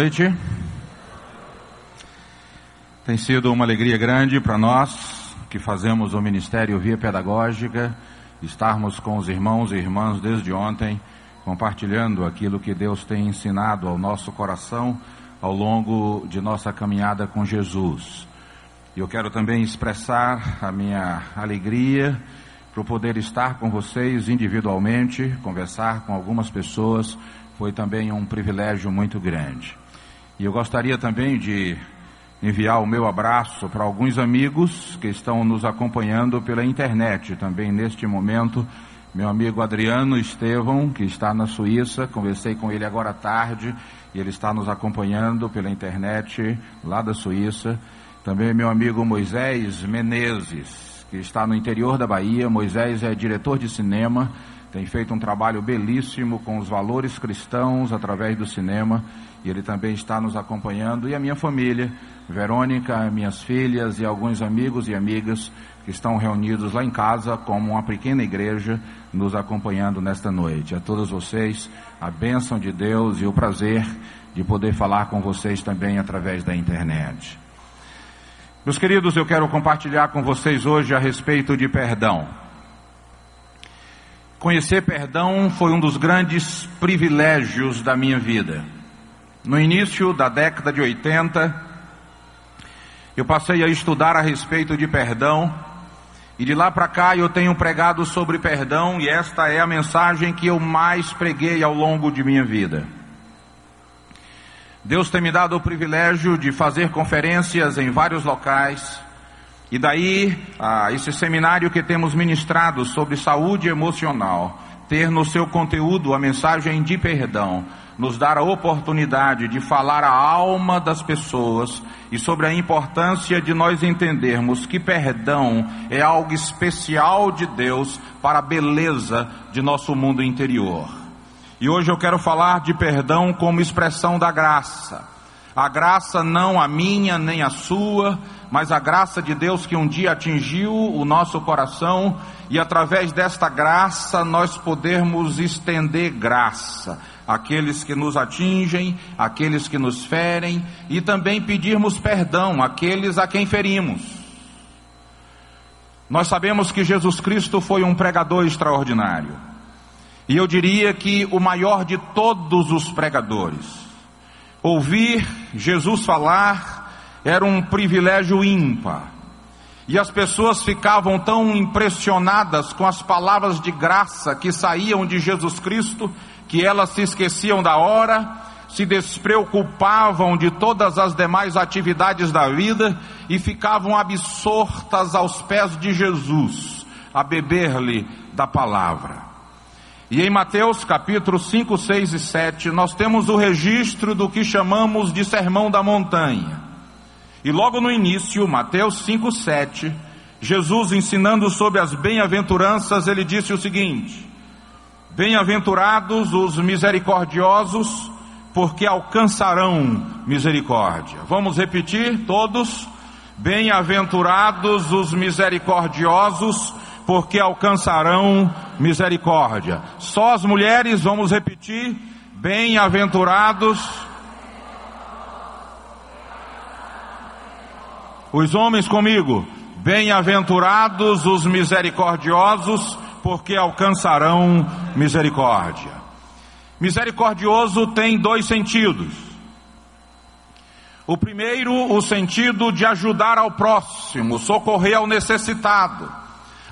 Noite. Tem sido uma alegria grande para nós que fazemos o Ministério Via Pedagógica, estarmos com os irmãos e irmãs desde ontem, compartilhando aquilo que Deus tem ensinado ao nosso coração ao longo de nossa caminhada com Jesus. E eu quero também expressar a minha alegria por poder estar com vocês individualmente, conversar com algumas pessoas, foi também um privilégio muito grande. E eu gostaria também de enviar o meu abraço para alguns amigos que estão nos acompanhando pela internet também neste momento. Meu amigo Adriano Estevão, que está na Suíça, conversei com ele agora à tarde e ele está nos acompanhando pela internet lá da Suíça. Também meu amigo Moisés Menezes, que está no interior da Bahia. Moisés é diretor de cinema, tem feito um trabalho belíssimo com os valores cristãos através do cinema e ele também está nos acompanhando. E a minha família, Verônica, minhas filhas e alguns amigos e amigas que estão reunidos lá em casa como uma pequena igreja nos acompanhando nesta noite. A todos vocês, a bênção de Deus e o prazer de poder falar com vocês também através da internet. Meus queridos, eu quero compartilhar com vocês hoje a respeito de perdão. Conhecer perdão foi um dos grandes privilégios da minha vida. No início da década de 80, eu passei a estudar a respeito de perdão, e de lá para cá eu tenho pregado sobre perdão, e esta é a mensagem que eu mais preguei ao longo de minha vida. Deus tem me dado o privilégio de fazer conferências em vários locais. E daí, ah, esse seminário que temos ministrado sobre saúde emocional, ter no seu conteúdo a mensagem de perdão, nos dar a oportunidade de falar a alma das pessoas e sobre a importância de nós entendermos que perdão é algo especial de Deus para a beleza de nosso mundo interior. E hoje eu quero falar de perdão como expressão da graça. A graça não a minha nem a sua, mas a graça de Deus que um dia atingiu o nosso coração e através desta graça nós podermos estender graça àqueles que nos atingem, àqueles que nos ferem e também pedirmos perdão àqueles a quem ferimos. Nós sabemos que Jesus Cristo foi um pregador extraordinário. E eu diria que o maior de todos os pregadores. Ouvir Jesus falar era um privilégio ímpar. E as pessoas ficavam tão impressionadas com as palavras de graça que saíam de Jesus Cristo, que elas se esqueciam da hora, se despreocupavam de todas as demais atividades da vida e ficavam absortas aos pés de Jesus, a beber-lhe da palavra. E em Mateus capítulo 5, 6 e 7, nós temos o registro do que chamamos de Sermão da Montanha. E logo no início, Mateus 5, 7, Jesus ensinando sobre as bem-aventuranças, ele disse o seguinte: Bem-aventurados os misericordiosos, porque alcançarão misericórdia. Vamos repetir todos? Bem-aventurados os misericordiosos, porque alcançarão misericórdia. Só as mulheres, vamos repetir, bem-aventurados. Os homens comigo, bem-aventurados os misericordiosos, porque alcançarão misericórdia. Misericordioso tem dois sentidos. O primeiro, o sentido de ajudar ao próximo, socorrer ao necessitado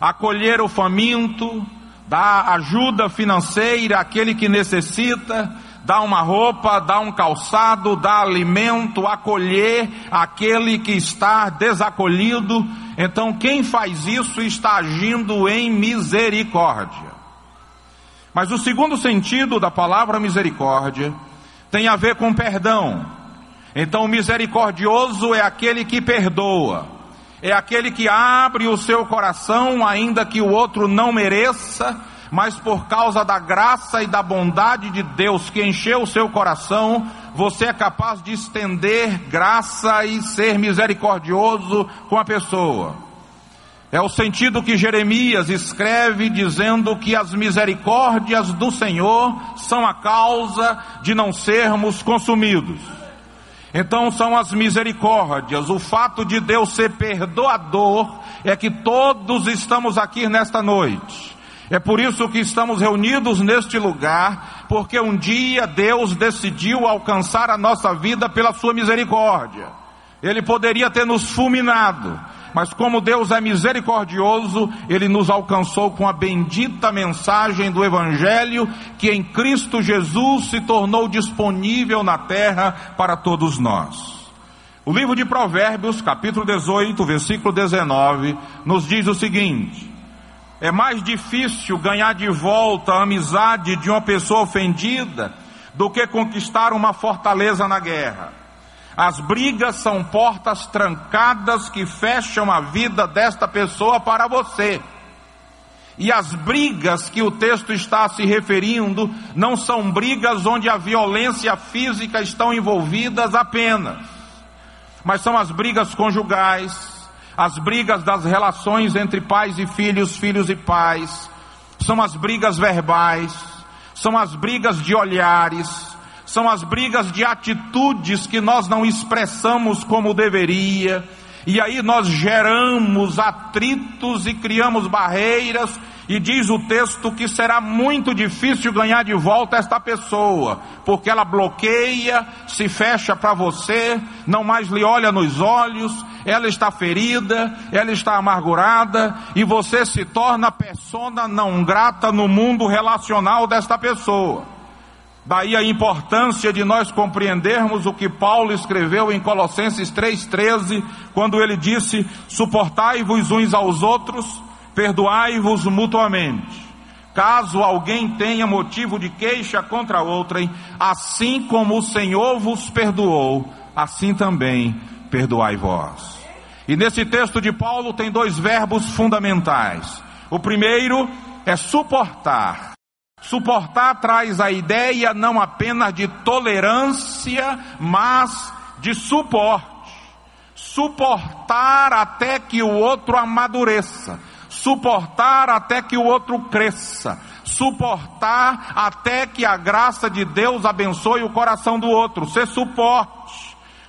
acolher o faminto, dar ajuda financeira àquele que necessita, dar uma roupa, dar um calçado, dar alimento, acolher aquele que está desacolhido. Então, quem faz isso está agindo em misericórdia. Mas o segundo sentido da palavra misericórdia tem a ver com perdão. Então, o misericordioso é aquele que perdoa é aquele que abre o seu coração, ainda que o outro não mereça, mas por causa da graça e da bondade de Deus que encheu o seu coração, você é capaz de estender graça e ser misericordioso com a pessoa. É o sentido que Jeremias escreve dizendo que as misericórdias do Senhor são a causa de não sermos consumidos. Então são as misericórdias, o fato de Deus ser perdoador é que todos estamos aqui nesta noite. É por isso que estamos reunidos neste lugar, porque um dia Deus decidiu alcançar a nossa vida pela sua misericórdia. Ele poderia ter nos fulminado, mas como Deus é misericordioso, Ele nos alcançou com a bendita mensagem do Evangelho, que em Cristo Jesus se tornou disponível na terra para todos nós. O livro de Provérbios, capítulo 18, versículo 19, nos diz o seguinte: é mais difícil ganhar de volta a amizade de uma pessoa ofendida do que conquistar uma fortaleza na guerra. As brigas são portas trancadas que fecham a vida desta pessoa para você. E as brigas que o texto está se referindo não são brigas onde a violência física estão envolvidas apenas, mas são as brigas conjugais, as brigas das relações entre pais e filhos, filhos e pais, são as brigas verbais, são as brigas de olhares, são as brigas de atitudes que nós não expressamos como deveria, e aí nós geramos atritos e criamos barreiras e diz o texto que será muito difícil ganhar de volta esta pessoa, porque ela bloqueia, se fecha para você, não mais lhe olha nos olhos, ela está ferida, ela está amargurada e você se torna persona não grata no mundo relacional desta pessoa. Daí a importância de nós compreendermos o que Paulo escreveu em Colossenses 3,13, quando ele disse: suportai-vos uns aos outros perdoai-vos mutuamente. Caso alguém tenha motivo de queixa contra outrem, assim como o Senhor vos perdoou, assim também perdoai vós. E nesse texto de Paulo tem dois verbos fundamentais. O primeiro é suportar. Suportar traz a ideia não apenas de tolerância, mas de suporte. Suportar até que o outro amadureça suportar até que o outro cresça, suportar até que a graça de Deus abençoe o coração do outro, ser suporte.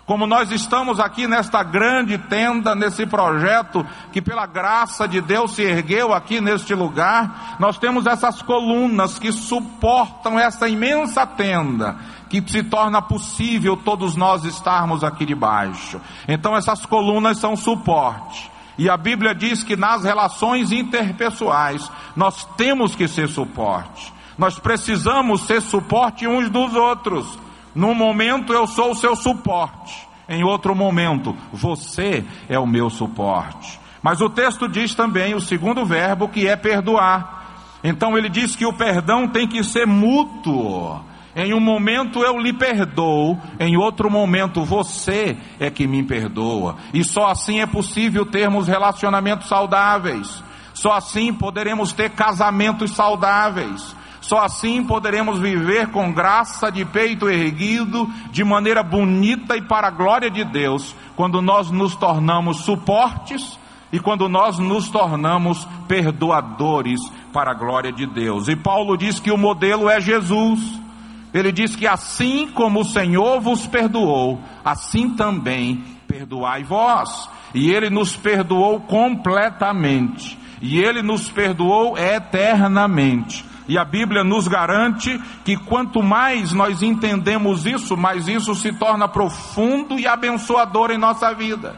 Como nós estamos aqui nesta grande tenda, nesse projeto que pela graça de Deus se ergueu aqui neste lugar, nós temos essas colunas que suportam essa imensa tenda, que se torna possível todos nós estarmos aqui debaixo. Então essas colunas são suporte. E a Bíblia diz que nas relações interpessoais nós temos que ser suporte. Nós precisamos ser suporte uns dos outros. Num momento eu sou o seu suporte, em outro momento você é o meu suporte. Mas o texto diz também o segundo verbo que é perdoar. Então ele diz que o perdão tem que ser mútuo. Em um momento eu lhe perdoo, em outro momento você é que me perdoa. E só assim é possível termos relacionamentos saudáveis. Só assim poderemos ter casamentos saudáveis. Só assim poderemos viver com graça de peito erguido, de maneira bonita e para a glória de Deus, quando nós nos tornamos suportes e quando nós nos tornamos perdoadores para a glória de Deus. E Paulo diz que o modelo é Jesus. Ele diz que assim como o Senhor vos perdoou, assim também perdoai vós. E ele nos perdoou completamente. E ele nos perdoou eternamente. E a Bíblia nos garante que quanto mais nós entendemos isso, mais isso se torna profundo e abençoador em nossa vida.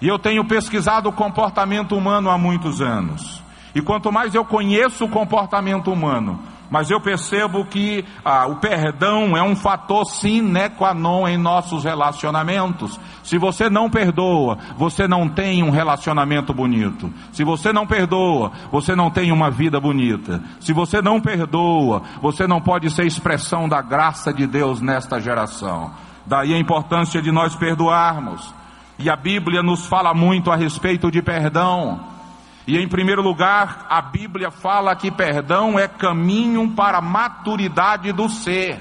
E eu tenho pesquisado o comportamento humano há muitos anos. E quanto mais eu conheço o comportamento humano, mas eu percebo que ah, o perdão é um fator sine qua non em nossos relacionamentos. Se você não perdoa, você não tem um relacionamento bonito. Se você não perdoa, você não tem uma vida bonita. Se você não perdoa, você não pode ser expressão da graça de Deus nesta geração. Daí a importância de nós perdoarmos. E a Bíblia nos fala muito a respeito de perdão. E em primeiro lugar, a Bíblia fala que perdão é caminho para a maturidade do ser.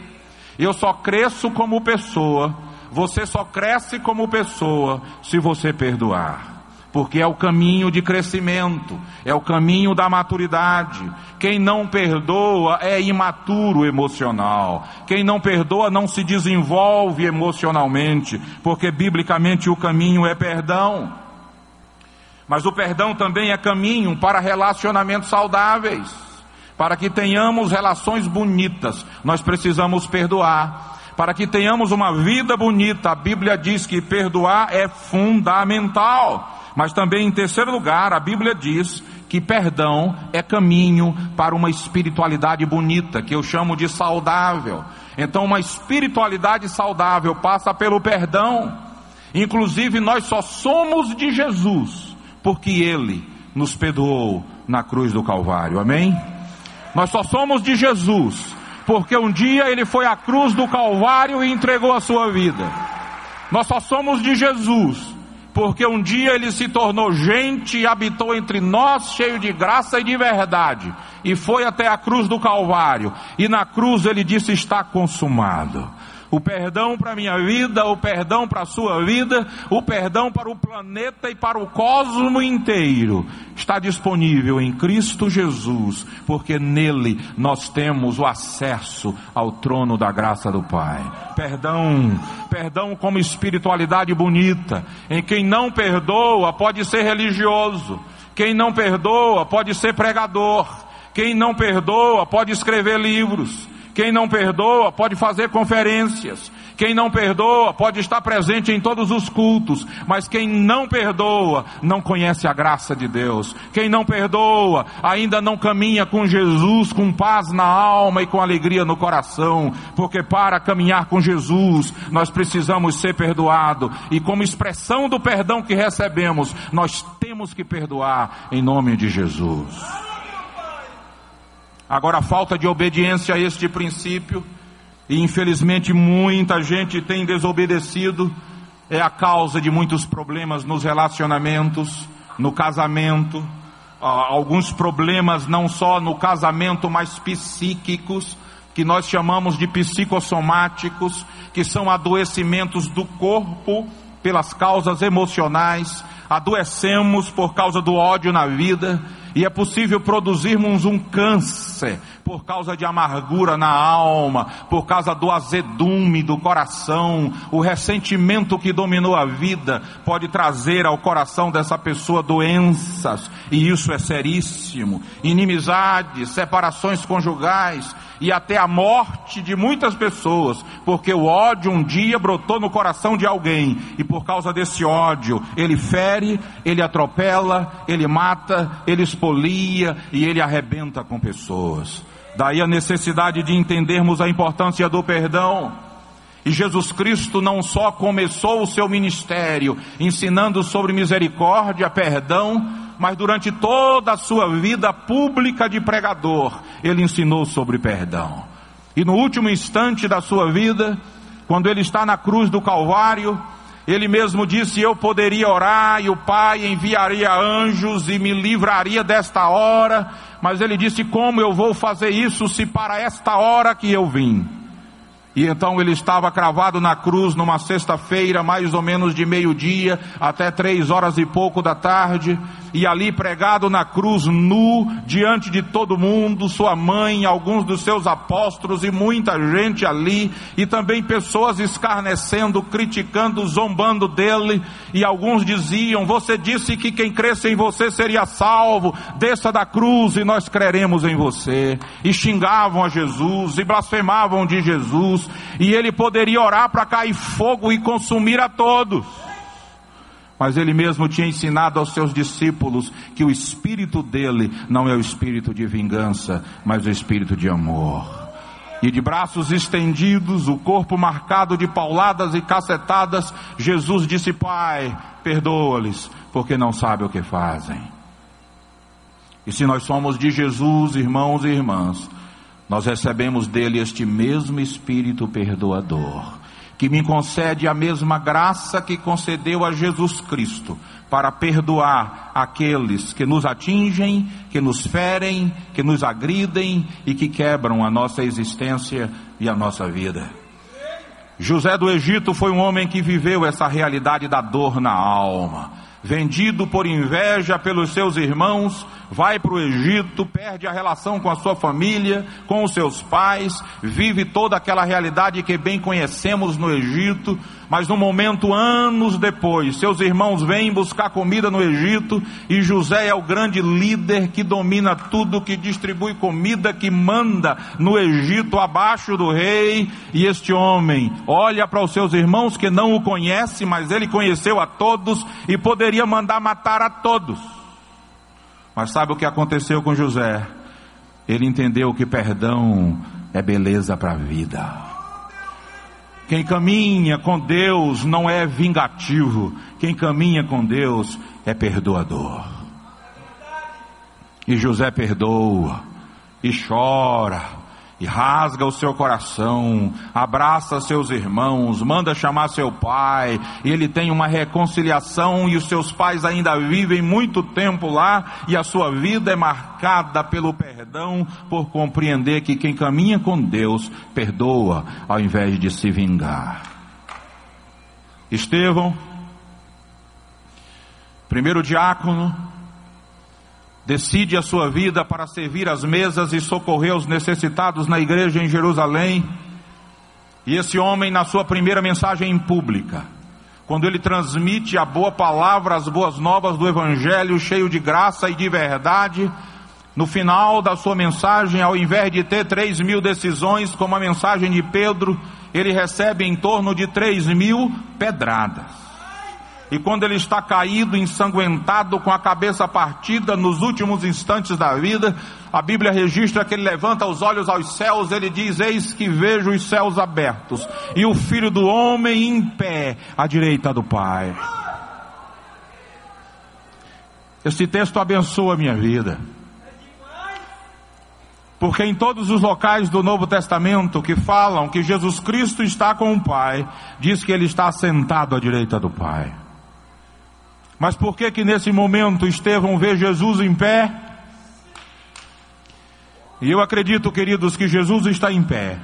Eu só cresço como pessoa, você só cresce como pessoa se você perdoar. porque é o caminho de crescimento, é o caminho da maturidade. Quem não perdoa é imaturo emocional. Quem não perdoa não se desenvolve emocionalmente, porque biblicamente o caminho é perdão. Mas o perdão também é caminho para relacionamentos saudáveis. Para que tenhamos relações bonitas, nós precisamos perdoar. Para que tenhamos uma vida bonita, a Bíblia diz que perdoar é fundamental. Mas também, em terceiro lugar, a Bíblia diz que perdão é caminho para uma espiritualidade bonita, que eu chamo de saudável. Então, uma espiritualidade saudável passa pelo perdão. Inclusive, nós só somos de Jesus porque Ele nos perdoou na cruz do Calvário. Amém? Nós só somos de Jesus porque um dia Ele foi à cruz do Calvário e entregou a sua vida. Nós só somos de Jesus porque um dia ele se tornou gente e habitou entre nós, cheio de graça e de verdade, e foi até a cruz do Calvário, e na cruz ele disse: Está consumado o perdão para a minha vida, o perdão para a sua vida, o perdão para o planeta e para o cosmo inteiro. Está disponível em Cristo Jesus, porque nele nós temos o acesso ao trono da graça do Pai. Perdão, perdão como espiritualidade bonita. Em quem não perdoa pode ser religioso, quem não perdoa pode ser pregador, quem não perdoa pode escrever livros. Quem não perdoa pode fazer conferências. Quem não perdoa pode estar presente em todos os cultos. Mas quem não perdoa não conhece a graça de Deus. Quem não perdoa ainda não caminha com Jesus com paz na alma e com alegria no coração. Porque para caminhar com Jesus nós precisamos ser perdoados. E como expressão do perdão que recebemos, nós temos que perdoar em nome de Jesus. Agora, a falta de obediência a este princípio, e infelizmente muita gente tem desobedecido, é a causa de muitos problemas nos relacionamentos, no casamento, alguns problemas não só no casamento, mas psíquicos, que nós chamamos de psicossomáticos, que são adoecimentos do corpo pelas causas emocionais, adoecemos por causa do ódio na vida, e é possível produzirmos um câncer por causa de amargura na alma, por causa do azedume do coração, o ressentimento que dominou a vida pode trazer ao coração dessa pessoa doenças, e isso é seríssimo. Inimizades, separações conjugais e até a morte de muitas pessoas, porque o ódio um dia brotou no coração de alguém, e por causa desse ódio, ele fere, ele atropela, ele mata, ele expolia e ele arrebenta com pessoas. Daí a necessidade de entendermos a importância do perdão. E Jesus Cristo não só começou o seu ministério ensinando sobre misericórdia, perdão, mas durante toda a sua vida pública de pregador, ele ensinou sobre perdão. E no último instante da sua vida, quando ele está na cruz do Calvário, ele mesmo disse: Eu poderia orar e o Pai enviaria anjos e me livraria desta hora, mas ele disse: Como eu vou fazer isso se para esta hora que eu vim? E então ele estava cravado na cruz numa sexta-feira, mais ou menos de meio-dia até três horas e pouco da tarde, e ali pregado na cruz, nu, diante de todo mundo, sua mãe, alguns dos seus apóstolos e muita gente ali, e também pessoas escarnecendo, criticando, zombando dele, e alguns diziam: Você disse que quem cresce em você seria salvo, desça da cruz e nós creremos em você. E xingavam a Jesus, e blasfemavam de Jesus e ele poderia orar para cair fogo e consumir a todos. Mas ele mesmo tinha ensinado aos seus discípulos que o espírito dele não é o espírito de vingança, mas o espírito de amor. E de braços estendidos, o corpo marcado de pauladas e cacetadas, Jesus disse: Pai, perdoa-lhes, porque não sabem o que fazem. E se nós somos de Jesus, irmãos e irmãs, nós recebemos dele este mesmo Espírito perdoador, que me concede a mesma graça que concedeu a Jesus Cristo, para perdoar aqueles que nos atingem, que nos ferem, que nos agridem e que quebram a nossa existência e a nossa vida. José do Egito foi um homem que viveu essa realidade da dor na alma vendido por inveja pelos seus irmãos, vai para o Egito, perde a relação com a sua família, com os seus pais, vive toda aquela realidade que bem conhecemos no Egito, mas no momento, anos depois, seus irmãos vêm buscar comida no Egito e José é o grande líder que domina tudo, que distribui comida, que manda no Egito abaixo do rei. E este homem olha para os seus irmãos que não o conhece, mas ele conheceu a todos e poderia mandar matar a todos. Mas sabe o que aconteceu com José? Ele entendeu que perdão é beleza para a vida. Quem caminha com Deus não é vingativo, quem caminha com Deus é perdoador. E José perdoa, e chora, e rasga o seu coração, abraça seus irmãos, manda chamar seu pai, e ele tem uma reconciliação, e os seus pais ainda vivem muito tempo lá, e a sua vida é marcada pelo perdão, por compreender que quem caminha com Deus perdoa, ao invés de se vingar. Estevão, primeiro diácono, decide a sua vida para servir as mesas e socorrer os necessitados na igreja em Jerusalém. E esse homem, na sua primeira mensagem pública, quando ele transmite a boa palavra, as boas novas do Evangelho, cheio de graça e de verdade, no final da sua mensagem, ao invés de ter três mil decisões, como a mensagem de Pedro, ele recebe em torno de três mil pedradas. E quando ele está caído, ensanguentado, com a cabeça partida nos últimos instantes da vida, a Bíblia registra que ele levanta os olhos aos céus, ele diz: Eis que vejo os céus abertos e o filho do homem em pé à direita do Pai. Esse texto abençoa a minha vida. Porque em todos os locais do Novo Testamento que falam que Jesus Cristo está com o Pai, diz que ele está sentado à direita do Pai. Mas por que que nesse momento Estevão vê Jesus em pé? E eu acredito, queridos, que Jesus está em pé,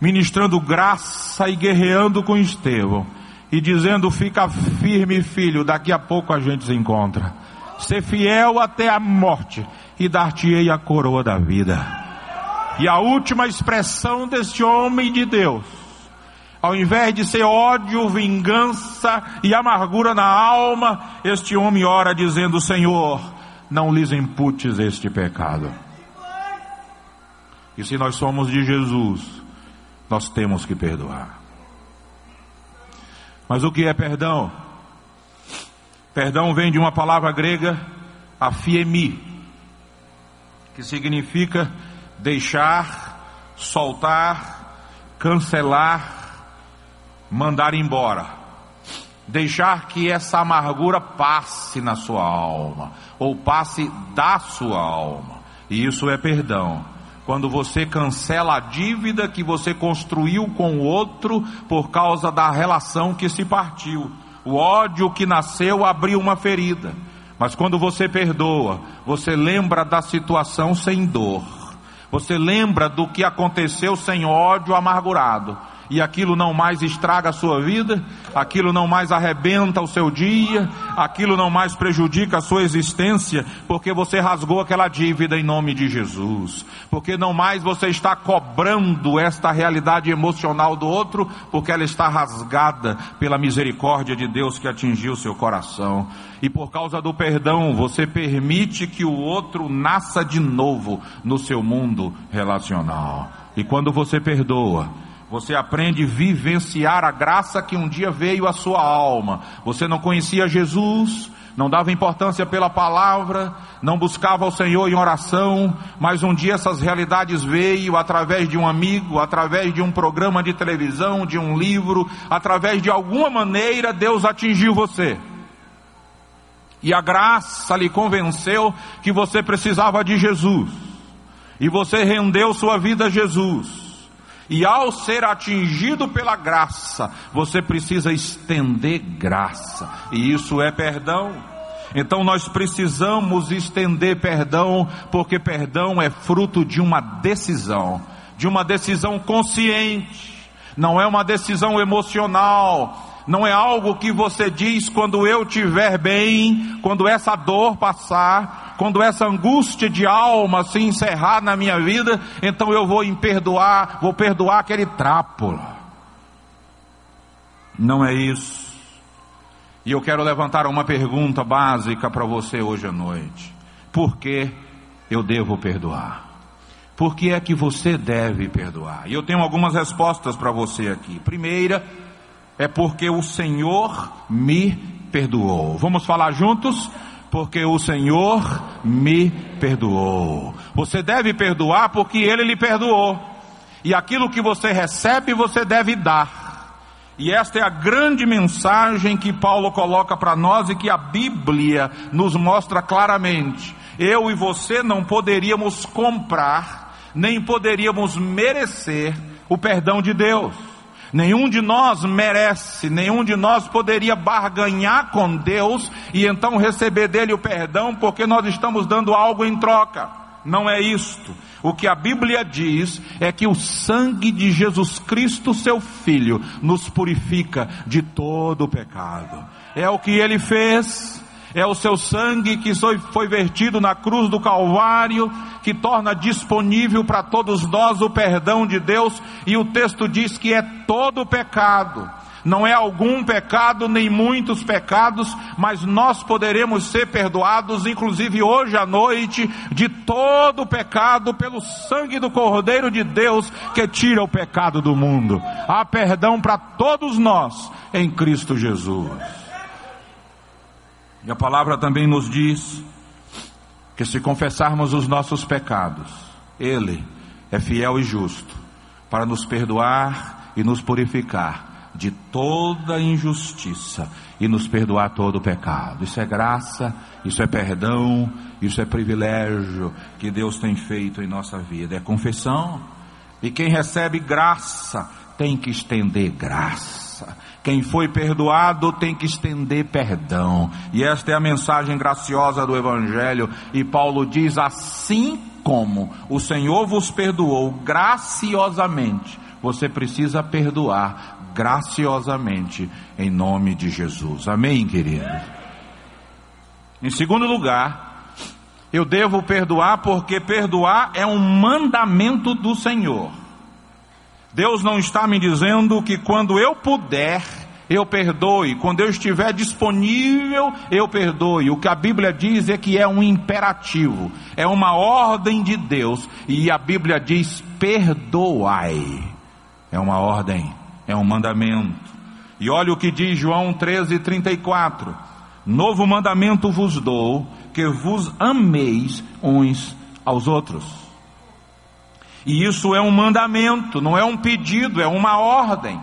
ministrando graça e guerreando com Estevão, e dizendo: Fica firme, filho, daqui a pouco a gente se encontra. Ser fiel até a morte, e dar-te-ei a coroa da vida. E a última expressão deste homem de Deus ao invés de ser ódio, vingança e amargura na alma, este homem ora dizendo: Senhor, não lhes imputes este pecado. E se nós somos de Jesus, nós temos que perdoar. Mas o que é perdão? Perdão vem de uma palavra grega, afiemi, que significa deixar, soltar, cancelar, mandar embora, deixar que essa amargura passe na sua alma, ou passe da sua alma, e isso é perdão. Quando você cancela a dívida que você construiu com o outro por causa da relação que se partiu, o ódio que nasceu abriu uma ferida. Mas quando você perdoa, você lembra da situação sem dor. Você lembra do que aconteceu sem ódio amargurado e aquilo não mais estraga a sua vida, aquilo não mais arrebenta o seu dia, aquilo não mais prejudica a sua existência, porque você rasgou aquela dívida em nome de Jesus, porque não mais você está cobrando esta realidade emocional do outro, porque ela está rasgada pela misericórdia de Deus que atingiu seu coração. E por causa do perdão, você permite que o outro nasça de novo no seu mundo relacional. E quando você perdoa, você aprende a vivenciar a graça que um dia veio à sua alma. Você não conhecia Jesus, não dava importância pela palavra, não buscava o Senhor em oração, mas um dia essas realidades veio através de um amigo, através de um programa de televisão, de um livro, através de alguma maneira Deus atingiu você. E a graça lhe convenceu que você precisava de Jesus. E você rendeu sua vida a Jesus. E ao ser atingido pela graça, você precisa estender graça, e isso é perdão. Então nós precisamos estender perdão, porque perdão é fruto de uma decisão, de uma decisão consciente, não é uma decisão emocional, Não é algo que você diz quando eu estiver bem, quando essa dor passar, quando essa angústia de alma se encerrar na minha vida, então eu vou perdoar, vou perdoar aquele trapo. Não é isso. E eu quero levantar uma pergunta básica para você hoje à noite. Por que eu devo perdoar? Por que é que você deve perdoar? E eu tenho algumas respostas para você aqui. Primeira, é porque o Senhor me perdoou. Vamos falar juntos? Porque o Senhor me perdoou. Você deve perdoar porque Ele lhe perdoou. E aquilo que você recebe, você deve dar. E esta é a grande mensagem que Paulo coloca para nós e que a Bíblia nos mostra claramente. Eu e você não poderíamos comprar, nem poderíamos merecer o perdão de Deus. Nenhum de nós merece, nenhum de nós poderia barganhar com Deus e então receber dele o perdão, porque nós estamos dando algo em troca. Não é isto. O que a Bíblia diz é que o sangue de Jesus Cristo, seu Filho, nos purifica de todo o pecado. É o que ele fez é o seu sangue que foi vertido na cruz do Calvário, que torna disponível para todos nós o perdão de Deus, e o texto diz que é todo pecado. Não é algum pecado, nem muitos pecados, mas nós poderemos ser perdoados, inclusive hoje à noite, de todo pecado pelo sangue do Cordeiro de Deus que tira o pecado do mundo. Há perdão para todos nós em Cristo Jesus. E a palavra também nos diz que se confessarmos os nossos pecados, Ele é fiel e justo para nos perdoar e nos purificar de toda injustiça e nos perdoar todo o pecado. Isso é graça, isso é perdão, isso é privilégio que Deus tem feito em nossa vida. É confissão. E quem recebe graça tem que estender graça. Quem foi perdoado tem que estender perdão. E esta é a mensagem graciosa do Evangelho. E Paulo diz: assim como o Senhor vos perdoou graciosamente, você precisa perdoar graciosamente em nome de Jesus. Amém, queridos? Em segundo lugar, eu devo perdoar porque perdoar é um mandamento do Senhor. Deus não está me dizendo que quando eu puder, eu perdoe, quando eu estiver disponível, eu perdoe. O que a Bíblia diz é que é um imperativo, é uma ordem de Deus, e a Bíblia diz: perdoai. É uma ordem, é um mandamento. E olha o que diz João 13, 34: Novo mandamento vos dou, que vos ameis uns aos outros. E isso é um mandamento, não é um pedido, é uma ordem.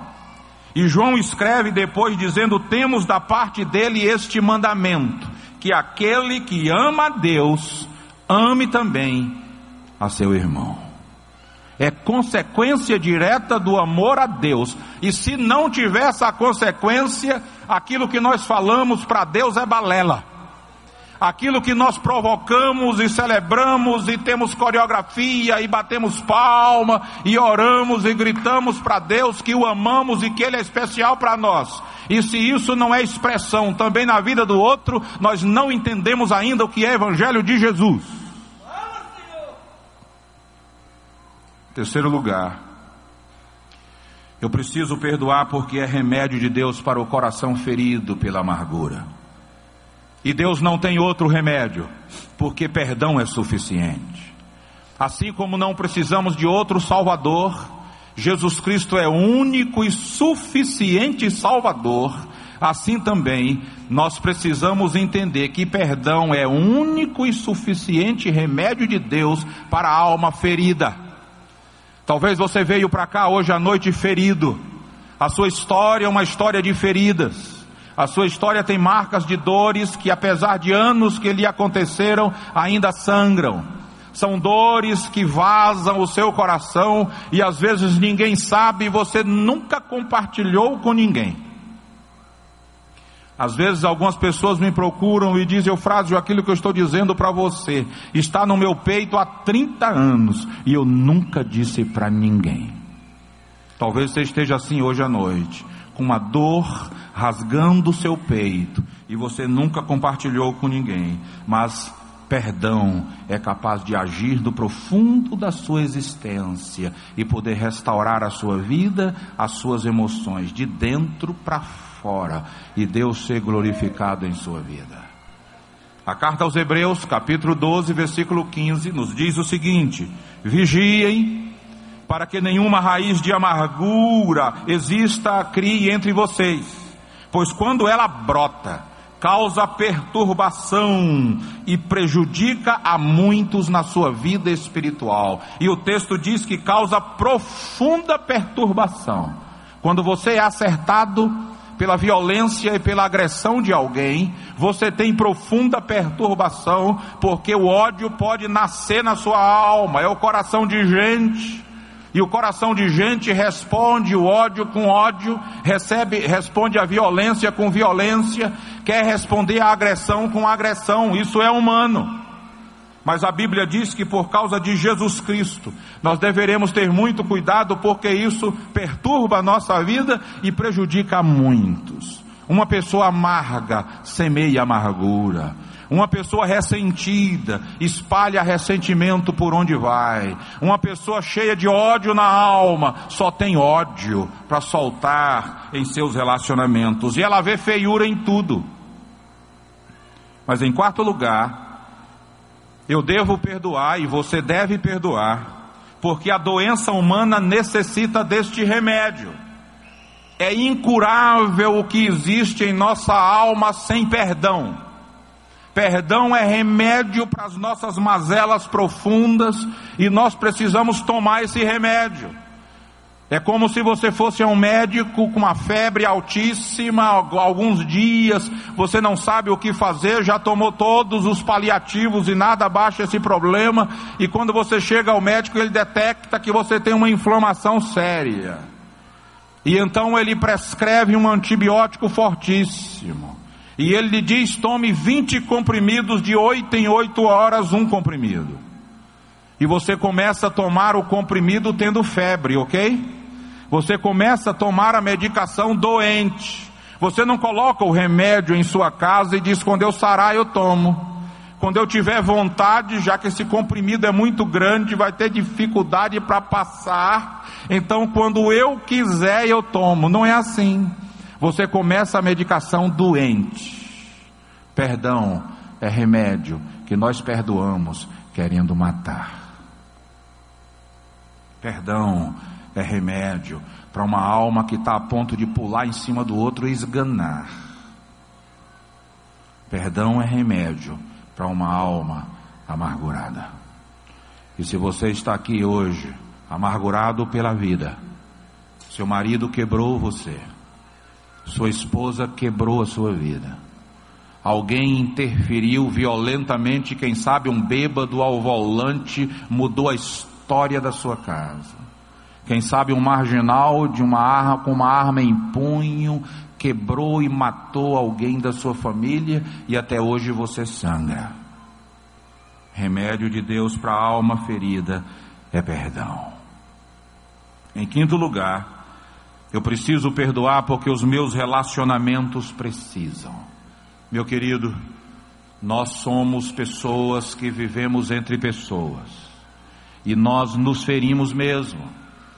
E João escreve depois dizendo: Temos da parte dele este mandamento, que aquele que ama a Deus, ame também a seu irmão. É consequência direta do amor a Deus. E se não tiver essa consequência, aquilo que nós falamos para Deus é balela aquilo que nós provocamos e celebramos e temos coreografia e batemos palma e oramos e gritamos para Deus que o amamos e que Ele é especial para nós. E se isso não é expressão também na vida do outro, nós não entendemos ainda o que é Evangelho de Jesus. Terceiro lugar, eu preciso perdoar porque é remédio de Deus para o coração ferido pela amargura. E Deus não tem outro remédio, porque perdão é suficiente. Assim como não precisamos de outro Salvador, Jesus Cristo é único e suficiente Salvador, assim também nós precisamos entender que perdão é único e suficiente remédio de Deus para a alma ferida. Talvez você veio para cá hoje à noite ferido, a sua história é uma história de feridas. A sua história tem marcas de dores que, apesar de anos que lhe aconteceram, ainda sangram. São dores que vazam o seu coração e às vezes ninguém sabe e você nunca compartilhou com ninguém. Às vezes algumas pessoas me procuram e dizem, Eufrásio, aquilo que eu estou dizendo para você está no meu peito há 30 anos e eu nunca disse para ninguém. Talvez você esteja assim hoje à noite, com uma dor rasgando o seu peito, e você nunca compartilhou com ninguém, mas perdão é capaz de agir do profundo da sua existência e poder restaurar a sua vida, as suas emoções, de dentro para fora, e Deus ser glorificado em sua vida. A carta aos Hebreus, capítulo 12, versículo 15, nos diz o seguinte: Vigiem, para que nenhuma raiz de amargura exista, crie entre vocês, pois quando ela brota, causa perturbação e prejudica a muitos na sua vida espiritual. E o texto diz que causa profunda perturbação. Quando você é acertado pela violência e pela agressão de alguém, você tem profunda perturbação, porque o ódio pode nascer na sua alma, é o coração de gente e o coração de gente responde o ódio com ódio, recebe, responde a violência com violência, quer responder a agressão com agressão. Isso é humano. Mas a Bíblia diz que por causa de Jesus Cristo, nós deveremos ter muito cuidado porque isso perturba a nossa vida e prejudica a muitos. Uma pessoa amarga semeia amargura. Uma pessoa ressentida espalha ressentimento por onde vai. Uma pessoa cheia de ódio na alma só tem ódio para soltar em seus relacionamentos. E ela vê feiura em tudo. Mas em quarto lugar, eu devo perdoar e você deve perdoar, porque a doença humana necessita deste remédio. É incurável o que existe em nossa alma sem perdão. Perdão é remédio para as nossas mazelas profundas e nós precisamos tomar esse remédio. É como se você fosse a um médico com uma febre altíssima, alguns dias, você não sabe o que fazer, já tomou todos os paliativos e nada baixa esse problema, e quando você chega ao médico, ele detecta que você tem uma inflamação séria. E então ele prescreve um antibiótico fortíssimo. E ele lhe diz: tome 20 comprimidos de 8 em 8 horas, um comprimido. E você começa a tomar o comprimido tendo febre, ok? Você começa a tomar a medicação doente. Você não coloca o remédio em sua casa e diz: quando eu sarar, eu tomo. Quando eu tiver vontade, já que esse comprimido é muito grande, vai ter dificuldade para passar. Então, quando eu quiser, eu tomo. Não é assim. Você começa a medicação doente. Perdão é remédio que nós perdoamos querendo matar. Perdão é remédio para uma alma que está a ponto de pular em cima do outro e esganar. Perdão é remédio para uma alma amargurada. E se você está aqui hoje, amargurado pela vida, seu marido quebrou você, sua esposa quebrou a sua vida. Alguém interferiu violentamente, quem sabe um bêbado ao volante mudou a história da sua casa. Quem sabe um marginal de uma arma com uma arma em punho quebrou e matou alguém da sua família e até hoje você sangra. Remédio de Deus para a alma ferida é perdão. Em quinto lugar, eu preciso perdoar porque os meus relacionamentos precisam. Meu querido, nós somos pessoas que vivemos entre pessoas. E nós nos ferimos mesmo.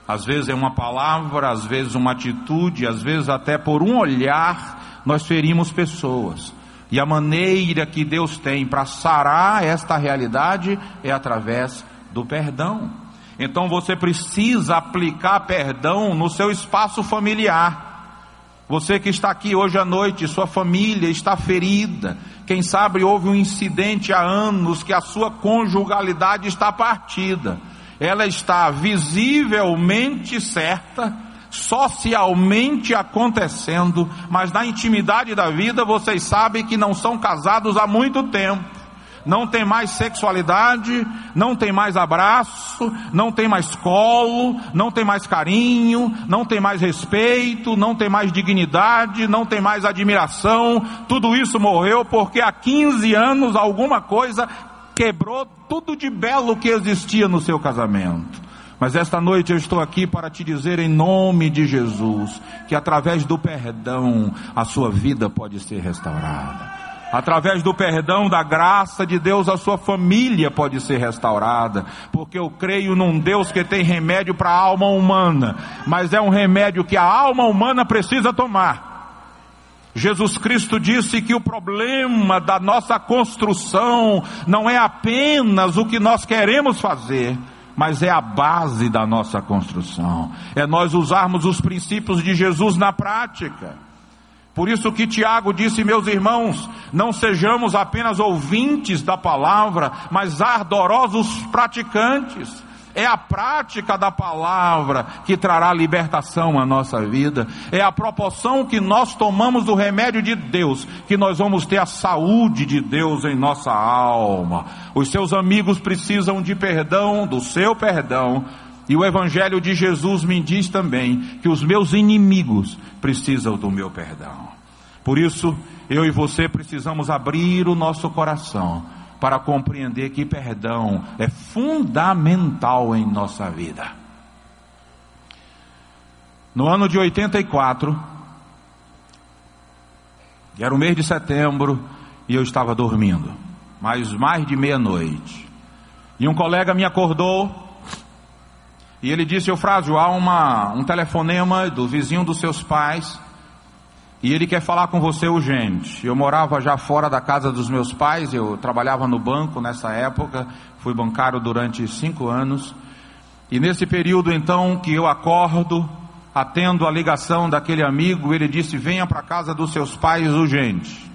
Às vezes é uma palavra, às vezes uma atitude, às vezes até por um olhar, nós ferimos pessoas. E a maneira que Deus tem para sarar esta realidade é através do perdão. Então você precisa aplicar perdão no seu espaço familiar. Você que está aqui hoje à noite, sua família está ferida. Quem sabe houve um incidente há anos que a sua conjugalidade está partida. Ela está visivelmente certa, socialmente acontecendo, mas na intimidade da vida vocês sabem que não são casados há muito tempo não tem mais sexualidade, não tem mais abraço, não tem mais colo, não tem mais carinho, não tem mais respeito, não tem mais dignidade, não tem mais admiração. Tudo isso morreu porque há 15 anos alguma coisa quebrou tudo de belo que existia no seu casamento. Mas esta noite eu estou aqui para te dizer em nome de Jesus que através do perdão a sua vida pode ser restaurada. Através do perdão, da graça de Deus, a sua família pode ser restaurada. Porque eu creio num Deus que tem remédio para a alma humana, mas é um remédio que a alma humana precisa tomar. Jesus Cristo disse que o problema da nossa construção não é apenas o que nós queremos fazer, mas é a base da nossa construção. É nós usarmos os princípios de Jesus na prática. Por isso que Tiago disse, meus irmãos, não sejamos apenas ouvintes da palavra, mas ardorosos praticantes. É a prática da palavra que trará libertação à nossa vida. É a proporção que nós tomamos do remédio de Deus que nós vamos ter a saúde de Deus em nossa alma. Os seus amigos precisam de perdão, do seu perdão. E o Evangelho de Jesus me diz também que os meus inimigos precisam do meu perdão. Por isso, eu e você precisamos abrir o nosso coração para compreender que perdão é fundamental em nossa vida. No ano de 84, era o mês de setembro, e eu estava dormindo, mas mais de meia-noite. E um colega me acordou e ele disse: Eufrásio, há uma, um telefonema do vizinho dos seus pais e ele quer falar com você urgente. Eu morava já fora da casa dos meus pais, eu trabalhava no banco nessa época, fui bancário durante cinco anos. E nesse período então que eu acordo, atendo a ligação daquele amigo, ele disse: Venha para a casa dos seus pais urgente.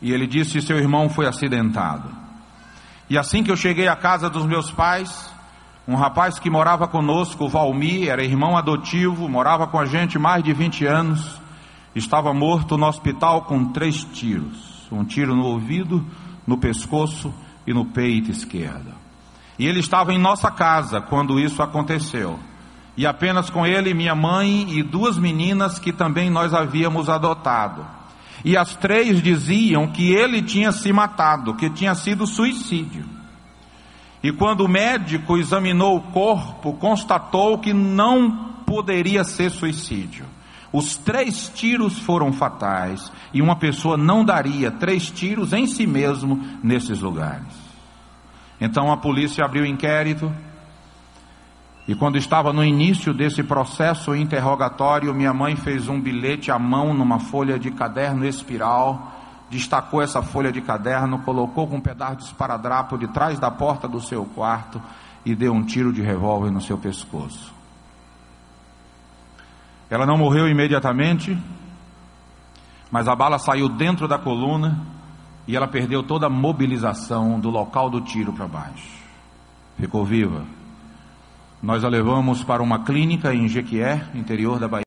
E ele disse: Seu irmão foi acidentado. E assim que eu cheguei à casa dos meus pais, um rapaz que morava conosco, o Valmir, era irmão adotivo, morava com a gente mais de 20 anos, estava morto no hospital com três tiros: um tiro no ouvido, no pescoço e no peito esquerdo. E ele estava em nossa casa quando isso aconteceu. E apenas com ele, minha mãe e duas meninas que também nós havíamos adotado. E as três diziam que ele tinha se matado, que tinha sido suicídio. E quando o médico examinou o corpo, constatou que não poderia ser suicídio. Os três tiros foram fatais e uma pessoa não daria três tiros em si mesmo nesses lugares. Então a polícia abriu inquérito e quando estava no início desse processo interrogatório, minha mãe fez um bilhete à mão numa folha de caderno espiral, destacou essa folha de caderno, colocou com um pedaço de esparadrapo de trás da porta do seu quarto e deu um tiro de revólver no seu pescoço. Ela não morreu imediatamente, mas a bala saiu dentro da coluna e ela perdeu toda a mobilização do local do tiro para baixo. Ficou viva. Nós a levamos para uma clínica em Jequié, interior da Bahia.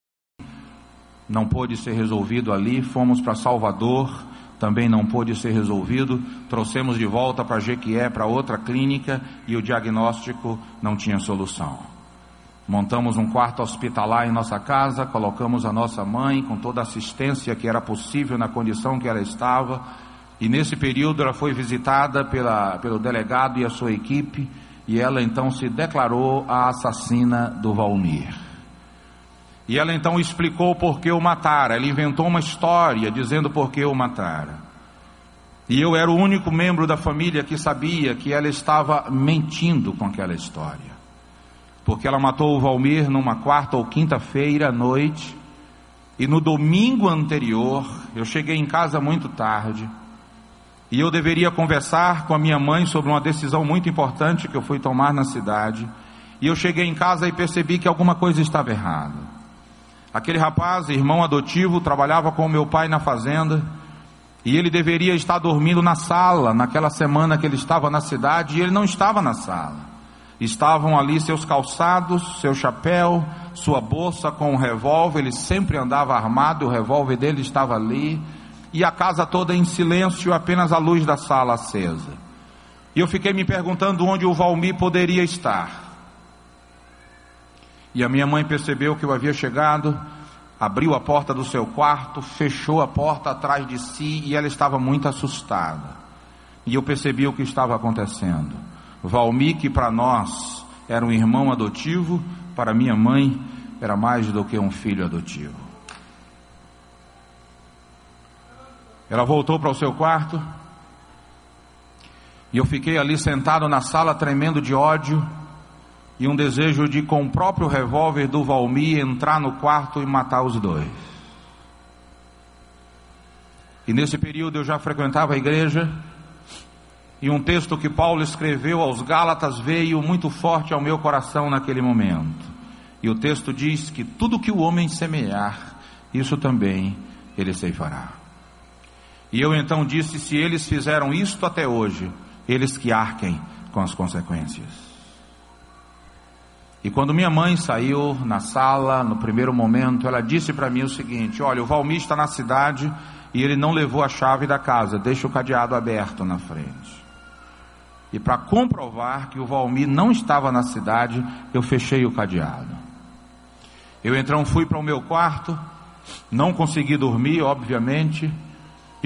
Não pôde ser resolvido ali. Fomos para Salvador, também não pôde ser resolvido. Trouxemos de volta para Jequié, para outra clínica, e o diagnóstico não tinha solução. Montamos um quarto hospitalar em nossa casa, colocamos a nossa mãe com toda a assistência que era possível na condição que ela estava. E nesse período ela foi visitada pela, pelo delegado e a sua equipe, e ela então se declarou a assassina do Valmir. E ela então explicou por que o matara. Ela inventou uma história dizendo por que o matara. E eu era o único membro da família que sabia que ela estava mentindo com aquela história porque ela matou o Valmir numa quarta ou quinta-feira à noite, e no domingo anterior, eu cheguei em casa muito tarde, e eu deveria conversar com a minha mãe sobre uma decisão muito importante que eu fui tomar na cidade, e eu cheguei em casa e percebi que alguma coisa estava errada. Aquele rapaz, irmão adotivo, trabalhava com meu pai na fazenda, e ele deveria estar dormindo na sala naquela semana que ele estava na cidade, e ele não estava na sala. Estavam ali seus calçados, seu chapéu, sua bolsa com um revólver, ele sempre andava armado, o revólver dele estava ali, e a casa toda em silêncio, apenas a luz da sala acesa. E eu fiquei me perguntando onde o Valmir poderia estar. E a minha mãe percebeu que eu havia chegado, abriu a porta do seu quarto, fechou a porta atrás de si e ela estava muito assustada. E eu percebi o que estava acontecendo. Valmir, que para nós era um irmão adotivo, para minha mãe era mais do que um filho adotivo. Ela voltou para o seu quarto e eu fiquei ali sentado na sala tremendo de ódio e um desejo de, com o próprio revólver do Valmir, entrar no quarto e matar os dois. E nesse período eu já frequentava a igreja, e um texto que Paulo escreveu aos Gálatas veio muito forte ao meu coração naquele momento. E o texto diz que tudo que o homem semear, isso também ele ceifará. E eu então disse: se eles fizeram isto até hoje, eles que arquem com as consequências. E quando minha mãe saiu na sala, no primeiro momento, ela disse para mim o seguinte: Olha, o Valmir está na cidade e ele não levou a chave da casa, deixa o cadeado aberto na frente. E para comprovar que o Valmir não estava na cidade, eu fechei o cadeado. Eu então fui para o meu quarto, não consegui dormir, obviamente,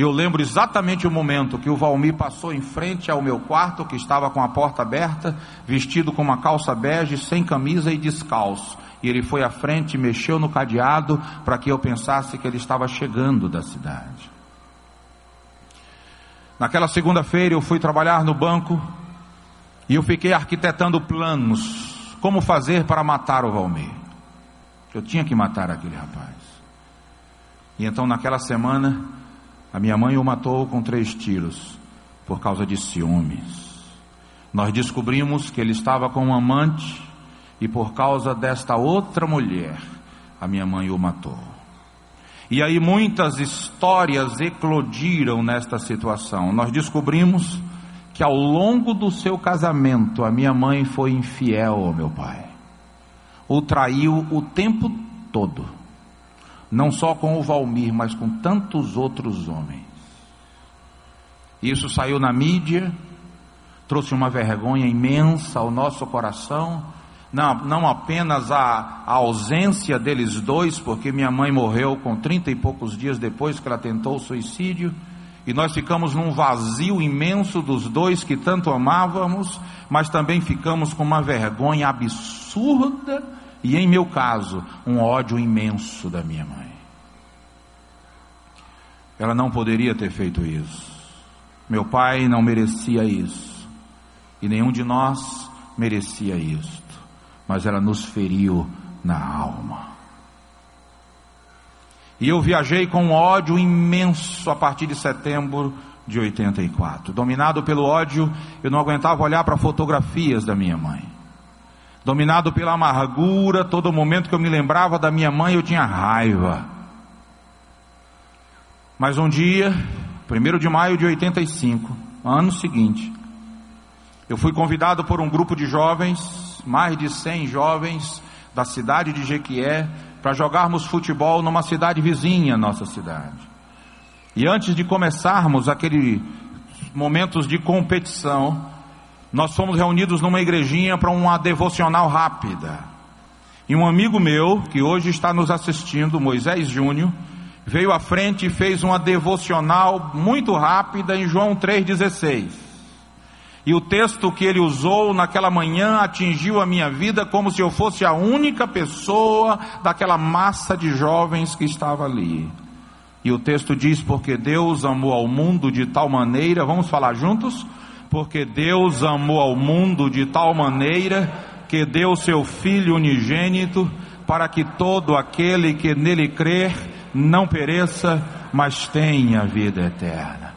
eu lembro exatamente o momento que o Valmir passou em frente ao meu quarto, que estava com a porta aberta, vestido com uma calça bege, sem camisa e descalço. E ele foi à frente, mexeu no cadeado para que eu pensasse que ele estava chegando da cidade. Naquela segunda-feira eu fui trabalhar no banco e eu fiquei arquitetando planos, como fazer para matar o Valmir. Eu tinha que matar aquele rapaz. E então naquela semana a minha mãe o matou com três tiros por causa de ciúmes. Nós descobrimos que ele estava com um amante e por causa desta outra mulher, a minha mãe o matou. E aí muitas histórias eclodiram nesta situação. Nós descobrimos que ao longo do seu casamento, a minha mãe foi infiel ao meu pai. O traiu o tempo todo não só com o Valmir, mas com tantos outros homens. Isso saiu na mídia, trouxe uma vergonha imensa ao nosso coração, não, não apenas a, a, ausência deles dois, porque minha mãe morreu com trinta e poucos dias depois que ela tentou o suicídio, e nós ficamos num vazio imenso dos dois que tanto amávamos, mas também ficamos com uma vergonha absurda e, em meu caso, um ódio imenso da minha mãe. Ela não poderia ter feito isso. Meu pai não merecia isso. E nenhum de nós merecia isto. Mas ela nos feriu na alma. E eu viajei com um ódio imenso a partir de setembro de 84. Dominado pelo ódio, eu não aguentava olhar para fotografias da minha mãe. Dominado pela amargura, todo momento que eu me lembrava da minha mãe, eu tinha raiva. Mas um dia, 1 de maio de 85, ano seguinte, eu fui convidado por um grupo de jovens, mais de 100 jovens da cidade de Jequié, para jogarmos futebol numa cidade vizinha à nossa cidade. E antes de começarmos aqueles momentos de competição, nós fomos reunidos numa igrejinha para uma devocional rápida. E um amigo meu, que hoje está nos assistindo, Moisés Júnior, veio à frente e fez uma devocional muito rápida em João 3,16. E o texto que ele usou naquela manhã atingiu a minha vida como se eu fosse a única pessoa daquela massa de jovens que estava ali. E o texto diz: Porque Deus amou ao mundo de tal maneira, vamos falar juntos? Porque Deus amou ao mundo de tal maneira que deu seu Filho unigênito para que todo aquele que nele crer não pereça, mas tenha vida eterna.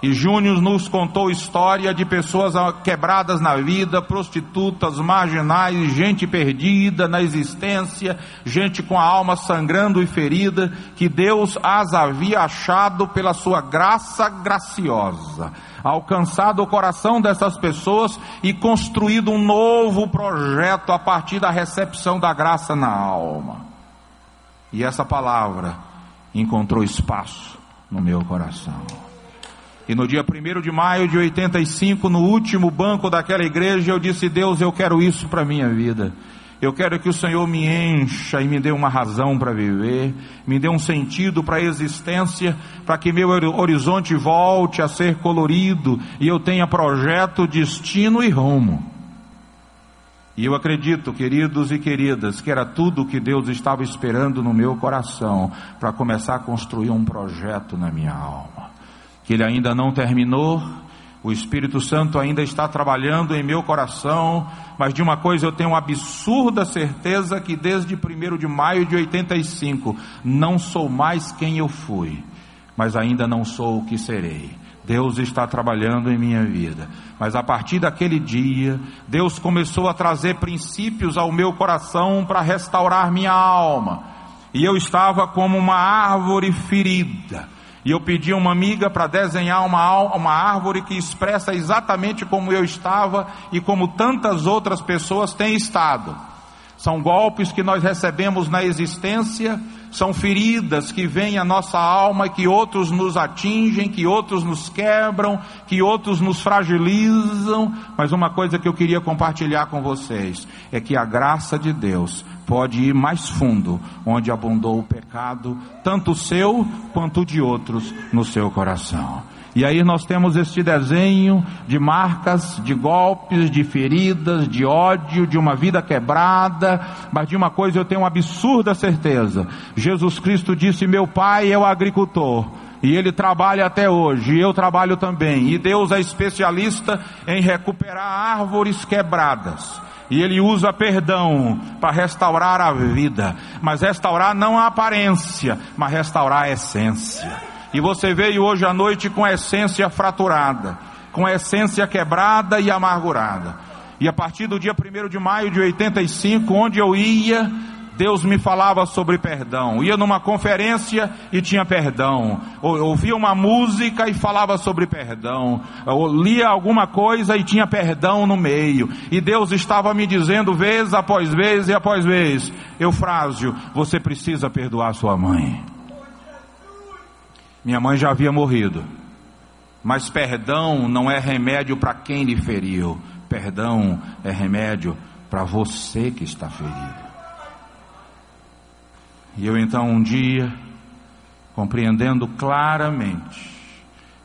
E Júnior nos contou história de pessoas quebradas na vida, prostitutas, marginais, gente perdida na existência, gente com a alma sangrando e ferida, que Deus as havia achado pela sua graça graciosa, alcançado o coração dessas pessoas e construído um novo projeto a partir da recepção da graça na alma. E essa palavra encontrou espaço no meu coração. E no dia 1 de maio de 85, no último banco daquela igreja, eu disse: Deus, eu quero isso para minha vida. Eu quero que o Senhor me encha e me dê uma razão para viver, me dê um sentido para a existência, para que meu horizonte volte a ser colorido e eu tenha projeto, destino e rumo. E eu acredito, queridos e queridas, que era tudo o que Deus estava esperando no meu coração para começar a construir um projeto na minha alma. Que Ele ainda não terminou, o Espírito Santo ainda está trabalhando em meu coração, mas de uma coisa eu tenho absurda certeza que desde 1 de maio de 85 não sou mais quem eu fui, mas ainda não sou o que serei. Deus está trabalhando em minha vida. Mas a partir daquele dia, Deus começou a trazer princípios ao meu coração para restaurar minha alma. E eu estava como uma árvore ferida. E eu pedi a uma amiga para desenhar uma, uma árvore que expressa exatamente como eu estava e como tantas outras pessoas têm estado. São golpes que nós recebemos na existência são feridas que vêm à nossa alma, que outros nos atingem, que outros nos quebram, que outros nos fragilizam. Mas uma coisa que eu queria compartilhar com vocês é que a graça de Deus pode ir mais fundo, onde abundou o pecado, tanto o seu quanto o de outros no seu coração. E aí nós temos este desenho de marcas, de golpes, de feridas, de ódio, de uma vida quebrada, mas de uma coisa eu tenho uma absurda certeza. Jesus Cristo disse: Meu pai é o agricultor. E ele trabalha até hoje, e eu trabalho também. E Deus é especialista em recuperar árvores quebradas. E ele usa perdão para restaurar a vida. Mas restaurar não a aparência, mas restaurar a essência. E você veio hoje à noite com a essência fraturada, com a essência quebrada e amargurada. E a partir do dia 1 de maio de 85, onde eu ia, Deus me falava sobre perdão. Ia numa conferência e tinha perdão. Ouvia uma música e falava sobre perdão. Ou lia alguma coisa e tinha perdão no meio. E Deus estava me dizendo vez após vez e após vez: Eufrásio, você precisa perdoar sua mãe. Minha mãe já havia morrido. Mas perdão não é remédio para quem lhe feriu. Perdão é remédio para você que está ferido. E eu então um dia, compreendendo claramente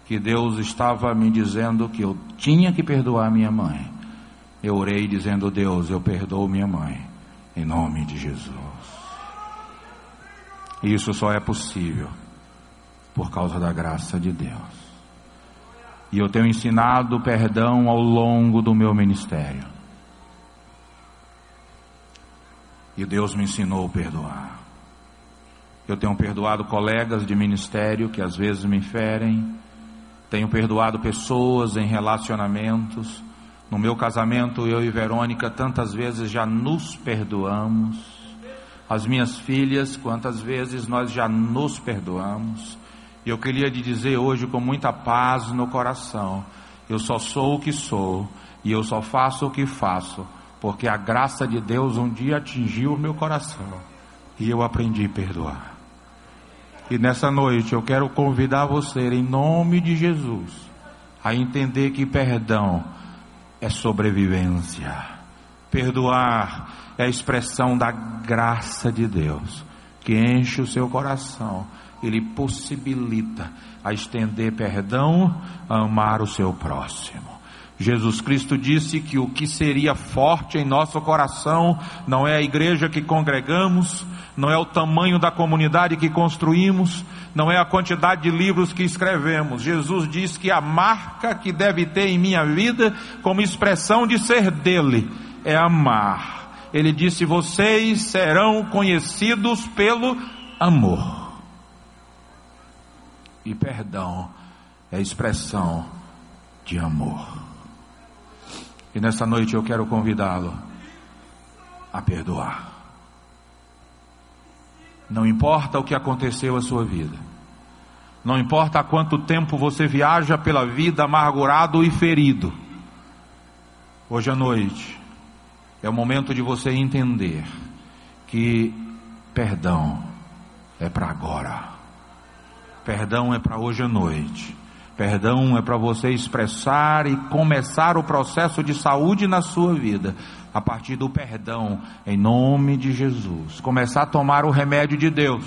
que Deus estava me dizendo que eu tinha que perdoar minha mãe, eu orei dizendo: Deus, eu perdoo minha mãe, em nome de Jesus. Isso só é possível por causa da graça de Deus. E eu tenho ensinado perdão ao longo do meu ministério. E Deus me ensinou a perdoar. Eu tenho perdoado colegas de ministério que às vezes me ferem. Tenho perdoado pessoas em relacionamentos. No meu casamento, eu e Verônica tantas vezes já nos perdoamos. As minhas filhas, quantas vezes nós já nos perdoamos. E eu queria te dizer hoje com muita paz no coração: eu só sou o que sou e eu só faço o que faço, porque a graça de Deus um dia atingiu o meu coração e eu aprendi a perdoar. E nessa noite eu quero convidar você, em nome de Jesus, a entender que perdão é sobrevivência. Perdoar é a expressão da graça de Deus que enche o seu coração ele possibilita a estender perdão, a amar o seu próximo. Jesus Cristo disse que o que seria forte em nosso coração não é a igreja que congregamos, não é o tamanho da comunidade que construímos, não é a quantidade de livros que escrevemos. Jesus diz que a marca que deve ter em minha vida, como expressão de ser dele, é amar. Ele disse: Vocês serão conhecidos pelo amor. E perdão é expressão de amor. E nessa noite eu quero convidá-lo a perdoar. Não importa o que aconteceu à sua vida. Não importa há quanto tempo você viaja pela vida amargurado e ferido. Hoje à noite é o momento de você entender que perdão é para agora. Perdão é para hoje à noite. Perdão é para você expressar e começar o processo de saúde na sua vida. A partir do perdão, em nome de Jesus. Começar a tomar o remédio de Deus.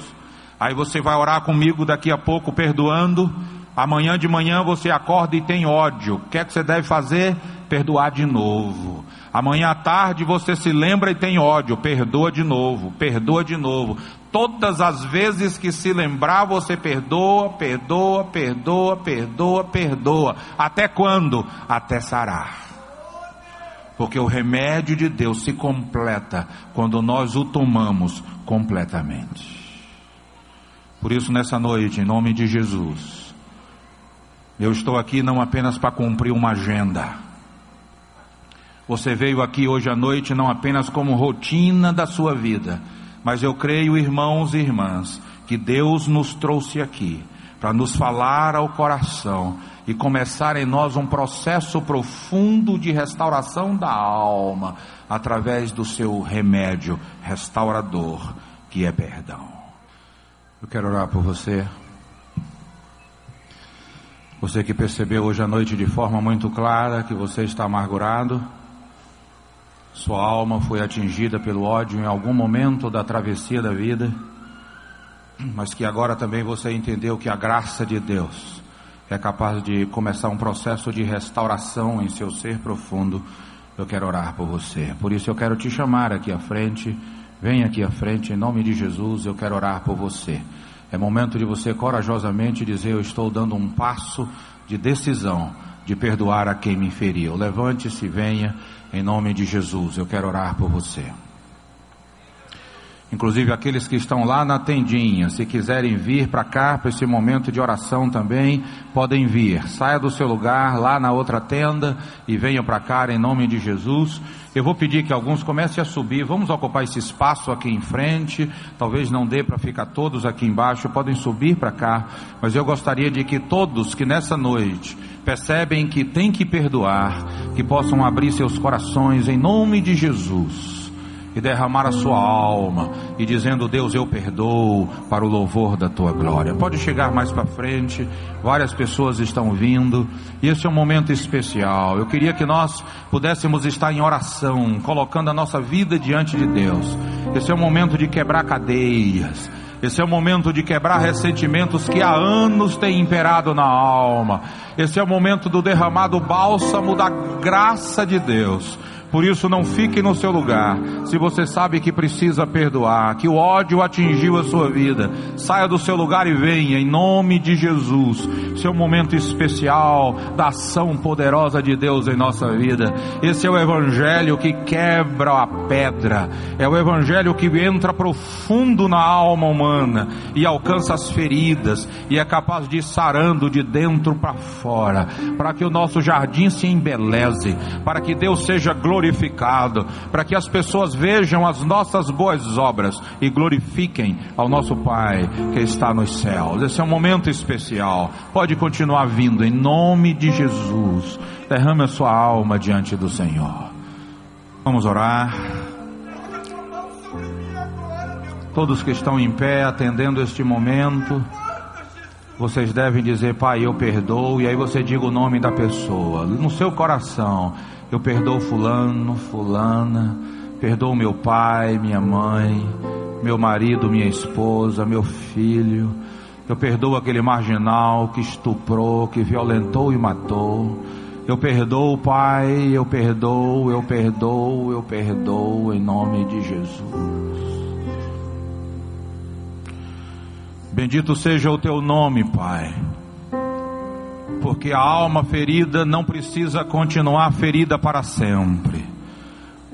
Aí você vai orar comigo daqui a pouco, perdoando. Amanhã de manhã você acorda e tem ódio. O que é que você deve fazer? Perdoar de novo. Amanhã à tarde você se lembra e tem ódio, perdoa de novo, perdoa de novo. Todas as vezes que se lembrar, você perdoa, perdoa, perdoa, perdoa, perdoa. Até quando? Até sarar. Porque o remédio de Deus se completa quando nós o tomamos completamente. Por isso, nessa noite, em nome de Jesus, eu estou aqui não apenas para cumprir uma agenda. Você veio aqui hoje à noite não apenas como rotina da sua vida, mas eu creio, irmãos e irmãs, que Deus nos trouxe aqui para nos falar ao coração e começar em nós um processo profundo de restauração da alma através do seu remédio restaurador, que é perdão. Eu quero orar por você. Você que percebeu hoje à noite de forma muito clara que você está amargurado, sua alma foi atingida pelo ódio em algum momento da travessia da vida, mas que agora também você entendeu que a graça de Deus é capaz de começar um processo de restauração em seu ser profundo, eu quero orar por você. Por isso eu quero te chamar aqui à frente. Venha aqui à frente, em nome de Jesus, eu quero orar por você. É momento de você corajosamente dizer: Eu estou dando um passo de decisão de perdoar a quem me feriu. Levante-se, venha, em nome de Jesus, eu quero orar por você. Inclusive aqueles que estão lá na tendinha, se quiserem vir para cá, para esse momento de oração também, podem vir. Saia do seu lugar lá na outra tenda e venham para cá em nome de Jesus. Eu vou pedir que alguns comecem a subir. Vamos ocupar esse espaço aqui em frente. Talvez não dê para ficar todos aqui embaixo. Podem subir para cá. Mas eu gostaria de que todos que nessa noite percebem que tem que perdoar, que possam abrir seus corações em nome de Jesus e derramar a sua alma e dizendo: Deus, eu perdoo para o louvor da tua glória. Pode chegar mais para frente, várias pessoas estão vindo e esse é um momento especial. Eu queria que nós pudéssemos estar em oração, colocando a nossa vida diante de Deus. Esse é o momento de quebrar cadeias. Esse é o momento de quebrar ressentimentos que há anos têm imperado na alma. Esse é o momento do derramado bálsamo da graça de Deus por isso, não fique no seu lugar. Se você sabe que precisa perdoar, que o ódio atingiu a sua vida, saia do seu lugar e venha, em nome de Jesus. Seu momento especial da ação poderosa de Deus em nossa vida. Esse é o Evangelho que quebra a pedra, é o Evangelho que entra profundo na alma humana e alcança as feridas e é capaz de ir sarando de dentro para fora, para que o nosso jardim se embeleze, para que Deus seja glorificado glorificado, para que as pessoas vejam as nossas boas obras e glorifiquem ao nosso Pai que está nos céus. Esse é um momento especial. Pode continuar vindo em nome de Jesus. Derrame a sua alma diante do Senhor. Vamos orar. Todos que estão em pé atendendo este momento, vocês devem dizer, Pai, eu perdoo, e aí você diga o nome da pessoa, no seu coração. Eu perdoo fulano, fulana, perdoo meu pai, minha mãe, meu marido, minha esposa, meu filho. Eu perdoo aquele marginal que estuprou, que violentou e matou. Eu perdoo, Pai, eu perdoo, eu perdoo, eu perdoo em nome de Jesus. Bendito seja o teu nome, Pai porque a alma ferida não precisa continuar ferida para sempre.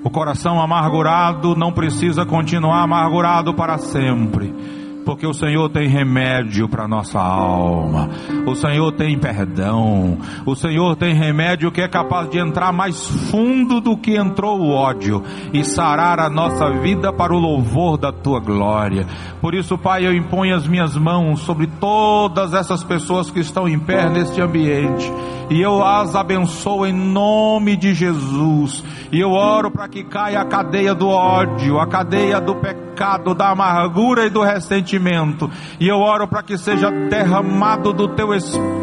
O coração amargurado não precisa continuar amargurado para sempre porque o Senhor tem remédio para nossa alma. O Senhor tem perdão. O Senhor tem remédio que é capaz de entrar mais fundo do que entrou o ódio e sarar a nossa vida para o louvor da tua glória. Por isso, Pai, eu imponho as minhas mãos sobre todas essas pessoas que estão em pé neste ambiente e eu as abençoo em nome de Jesus. E eu oro para que caia a cadeia do ódio, a cadeia do pecado, da amargura e do ressentimento. E eu oro para que seja derramado do teu espírito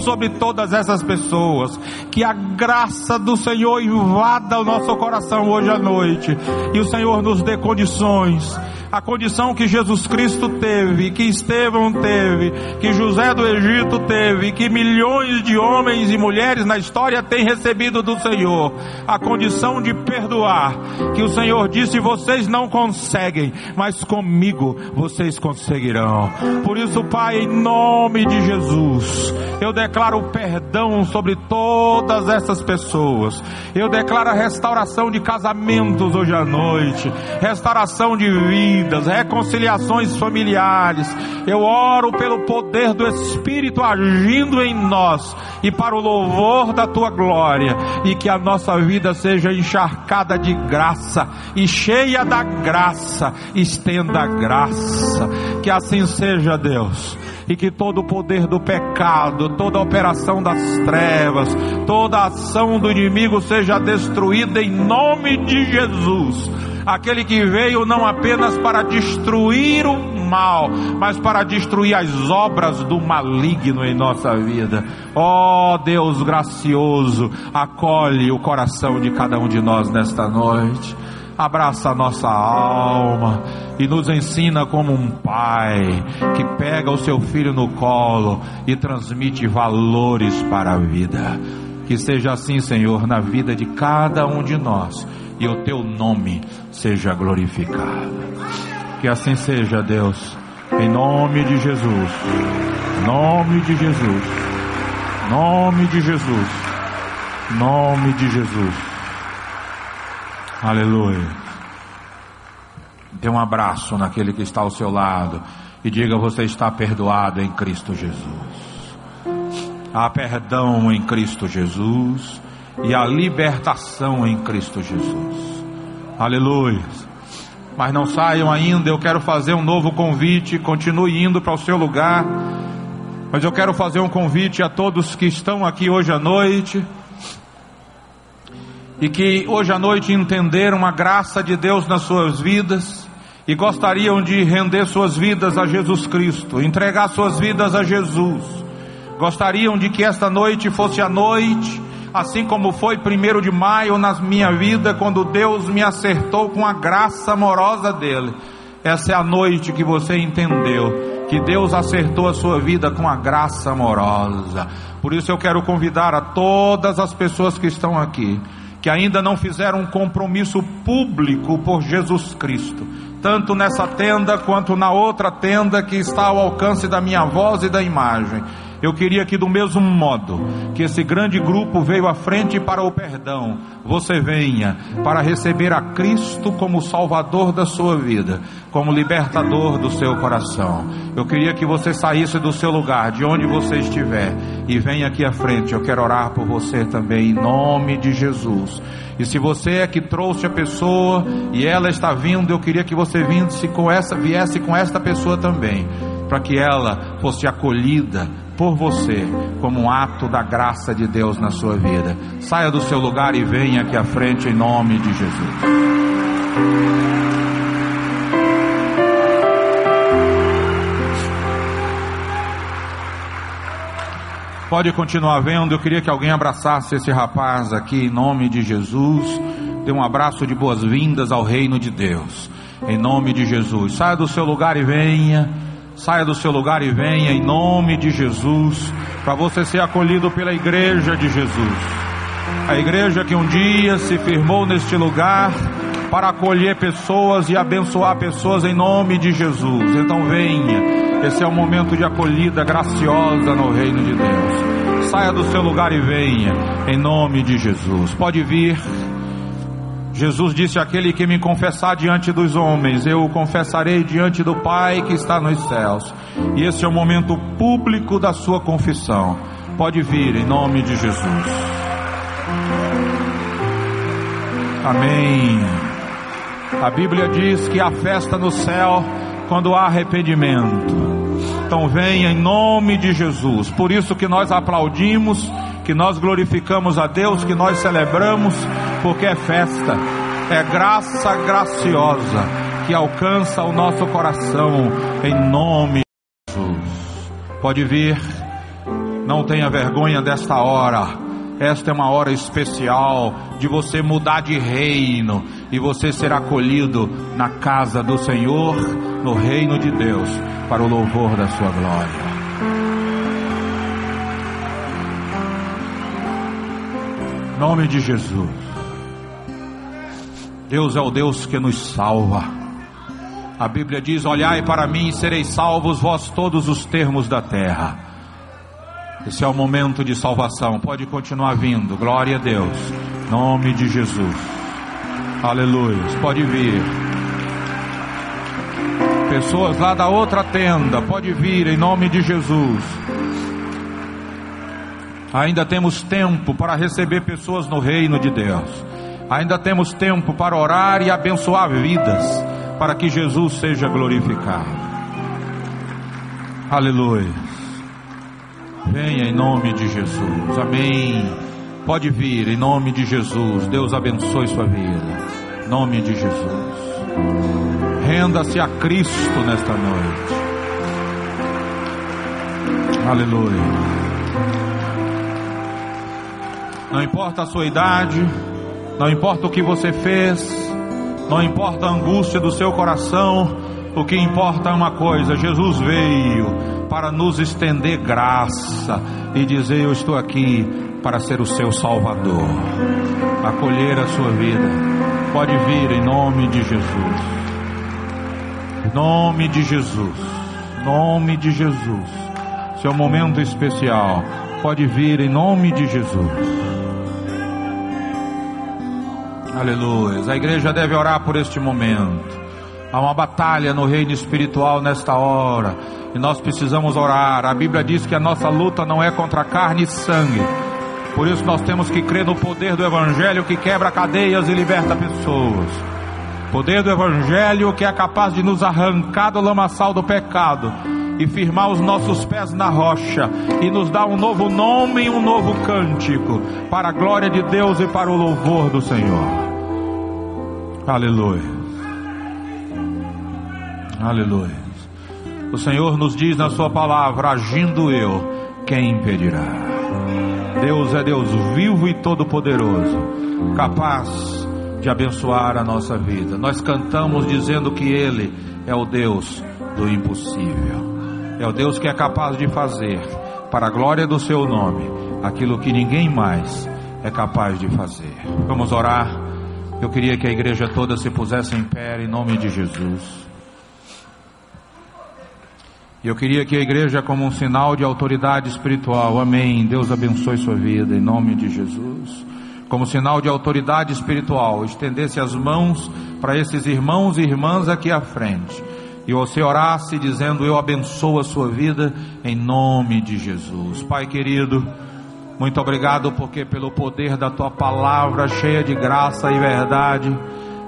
sobre todas essas pessoas. Que a graça do Senhor invada o nosso coração hoje à noite. E o Senhor nos dê condições a condição que Jesus Cristo teve, que Estevão teve, que José do Egito teve, que milhões de homens e mulheres na história têm recebido do Senhor, a condição de perdoar, que o Senhor disse: vocês não conseguem, mas comigo vocês conseguirão. Por isso, Pai, em nome de Jesus, eu declaro perdão sobre todas essas pessoas. Eu declaro a restauração de casamentos hoje à noite, restauração de vidas, reconciliações familiares. Eu oro pelo poder do Espírito agindo em nós e para o louvor da tua glória e que a nossa vida seja encharcada de graça e cheia da graça, estenda a graça. Que assim seja, Deus e que todo o poder do pecado, toda a operação das trevas, toda a ação do inimigo seja destruída em nome de Jesus. Aquele que veio não apenas para destruir o mal, mas para destruir as obras do maligno em nossa vida. Ó oh, Deus gracioso, acolhe o coração de cada um de nós nesta noite abraça a nossa alma e nos ensina como um pai que pega o seu filho no colo e transmite valores para a vida. Que seja assim, Senhor, na vida de cada um de nós e o teu nome seja glorificado. Que assim seja, Deus, em nome de Jesus. Nome de Jesus. Nome de Jesus. Nome de Jesus. Aleluia. Dê um abraço naquele que está ao seu lado e diga: Você está perdoado em Cristo Jesus. Há perdão em Cristo Jesus e a libertação em Cristo Jesus. Aleluia. Mas não saiam ainda, eu quero fazer um novo convite. Continue indo para o seu lugar. Mas eu quero fazer um convite a todos que estão aqui hoje à noite e que hoje à noite entenderam a graça de Deus nas suas vidas e gostariam de render suas vidas a Jesus Cristo, entregar suas vidas a Jesus. Gostariam de que esta noite fosse a noite, assim como foi primeiro de maio na minha vida, quando Deus me acertou com a graça amorosa dele. Essa é a noite que você entendeu que Deus acertou a sua vida com a graça amorosa. Por isso eu quero convidar a todas as pessoas que estão aqui que ainda não fizeram um compromisso público por Jesus Cristo, tanto nessa tenda quanto na outra tenda que está ao alcance da minha voz e da imagem. Eu queria que, do mesmo modo que esse grande grupo veio à frente para o perdão, você venha para receber a Cristo como Salvador da sua vida, como libertador do seu coração. Eu queria que você saísse do seu lugar, de onde você estiver, e venha aqui à frente. Eu quero orar por você também, em nome de Jesus. E se você é que trouxe a pessoa e ela está vindo, eu queria que você viesse com essa, viesse com esta pessoa também, para que ela fosse acolhida por você como um ato da graça de Deus na sua vida. Saia do seu lugar e venha aqui à frente em nome de Jesus. Pode continuar vendo. Eu queria que alguém abraçasse esse rapaz aqui em nome de Jesus. Dê um abraço de boas-vindas ao reino de Deus. Em nome de Jesus. Saia do seu lugar e venha. Saia do seu lugar e venha em nome de Jesus, para você ser acolhido pela igreja de Jesus. A igreja que um dia se firmou neste lugar para acolher pessoas e abençoar pessoas em nome de Jesus. Então venha, esse é o momento de acolhida graciosa no reino de Deus. Saia do seu lugar e venha, em nome de Jesus. Pode vir. Jesus disse: Aquele que me confessar diante dos homens, eu o confessarei diante do Pai que está nos céus. E esse é o momento público da sua confissão. Pode vir em nome de Jesus. Amém. A Bíblia diz que há festa no céu quando há arrependimento. Então venha em nome de Jesus. Por isso que nós aplaudimos que nós glorificamos a Deus, que nós celebramos, porque é festa, é graça graciosa que alcança o nosso coração em nome de Jesus. Pode vir, não tenha vergonha desta hora, Esta é uma hora especial de você mudar de reino e você ser acolhido na casa do Senhor, no reino de Deus, para o louvor da sua glória. Nome de Jesus. Deus é o Deus que nos salva. A Bíblia diz: Olhai para mim e sereis salvos vós todos os termos da terra. Esse é o momento de salvação. Pode continuar vindo. Glória a Deus. Nome de Jesus. Aleluia. Pode vir. Pessoas lá da outra tenda, pode vir em nome de Jesus. Ainda temos tempo para receber pessoas no reino de Deus. Ainda temos tempo para orar e abençoar vidas, para que Jesus seja glorificado. Aleluia. Venha em nome de Jesus. Amém. Pode vir em nome de Jesus. Deus abençoe sua vida. Em nome de Jesus. Renda-se a Cristo nesta noite. Aleluia. Não importa a sua idade, não importa o que você fez, não importa a angústia do seu coração, o que importa é uma coisa: Jesus veio para nos estender graça e dizer: Eu estou aqui para ser o seu Salvador, acolher a sua vida. Pode vir em nome de Jesus. Nome de Jesus. Nome de Jesus. Seu momento especial. Pode vir em nome de Jesus. Aleluia. A igreja deve orar por este momento. Há uma batalha no reino espiritual nesta hora. E nós precisamos orar. A Bíblia diz que a nossa luta não é contra carne e sangue. Por isso nós temos que crer no poder do Evangelho que quebra cadeias e liberta pessoas. Poder do Evangelho que é capaz de nos arrancar do lamaçal do pecado e firmar os nossos pés na rocha e nos dar um novo nome e um novo cântico para a glória de Deus e para o louvor do Senhor. Aleluia. Aleluia. O Senhor nos diz na Sua palavra: agindo eu, quem impedirá? Deus é Deus vivo e todo-poderoso, capaz de abençoar a nossa vida. Nós cantamos dizendo que Ele é o Deus do impossível, é o Deus que é capaz de fazer, para a glória do Seu nome, aquilo que ninguém mais é capaz de fazer. Vamos orar. Eu queria que a igreja toda se pusesse em pé em nome de Jesus. E eu queria que a igreja, como um sinal de autoridade espiritual, amém. Deus abençoe sua vida, em nome de Jesus. Como sinal de autoridade espiritual, estendesse as mãos para esses irmãos e irmãs aqui à frente. E você orasse dizendo: Eu abençoo a sua vida, em nome de Jesus. Pai querido, muito obrigado porque, pelo poder da tua palavra cheia de graça e verdade,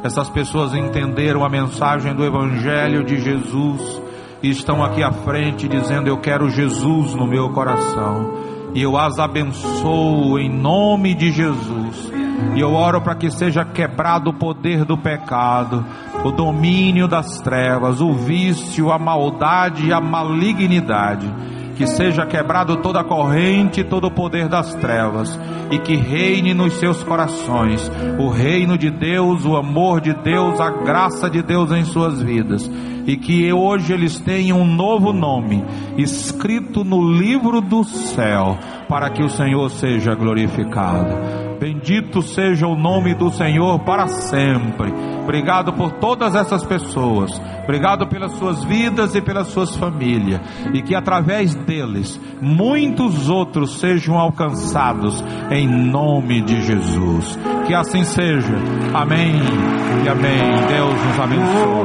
essas pessoas entenderam a mensagem do Evangelho de Jesus e estão aqui à frente dizendo: Eu quero Jesus no meu coração. E eu as abençoo em nome de Jesus. E eu oro para que seja quebrado o poder do pecado, o domínio das trevas, o vício, a maldade e a malignidade que seja quebrado toda a corrente, todo o poder das trevas, e que reine nos seus corações o reino de Deus, o amor de Deus, a graça de Deus em suas vidas, e que hoje eles tenham um novo nome escrito no livro do céu, para que o Senhor seja glorificado. Bendito seja o nome do Senhor para sempre. Obrigado por todas essas pessoas. Obrigado pelas suas vidas e pelas suas famílias. E que através deles muitos outros sejam alcançados em nome de Jesus. Que assim seja. Amém e amém. Deus nos abençoe.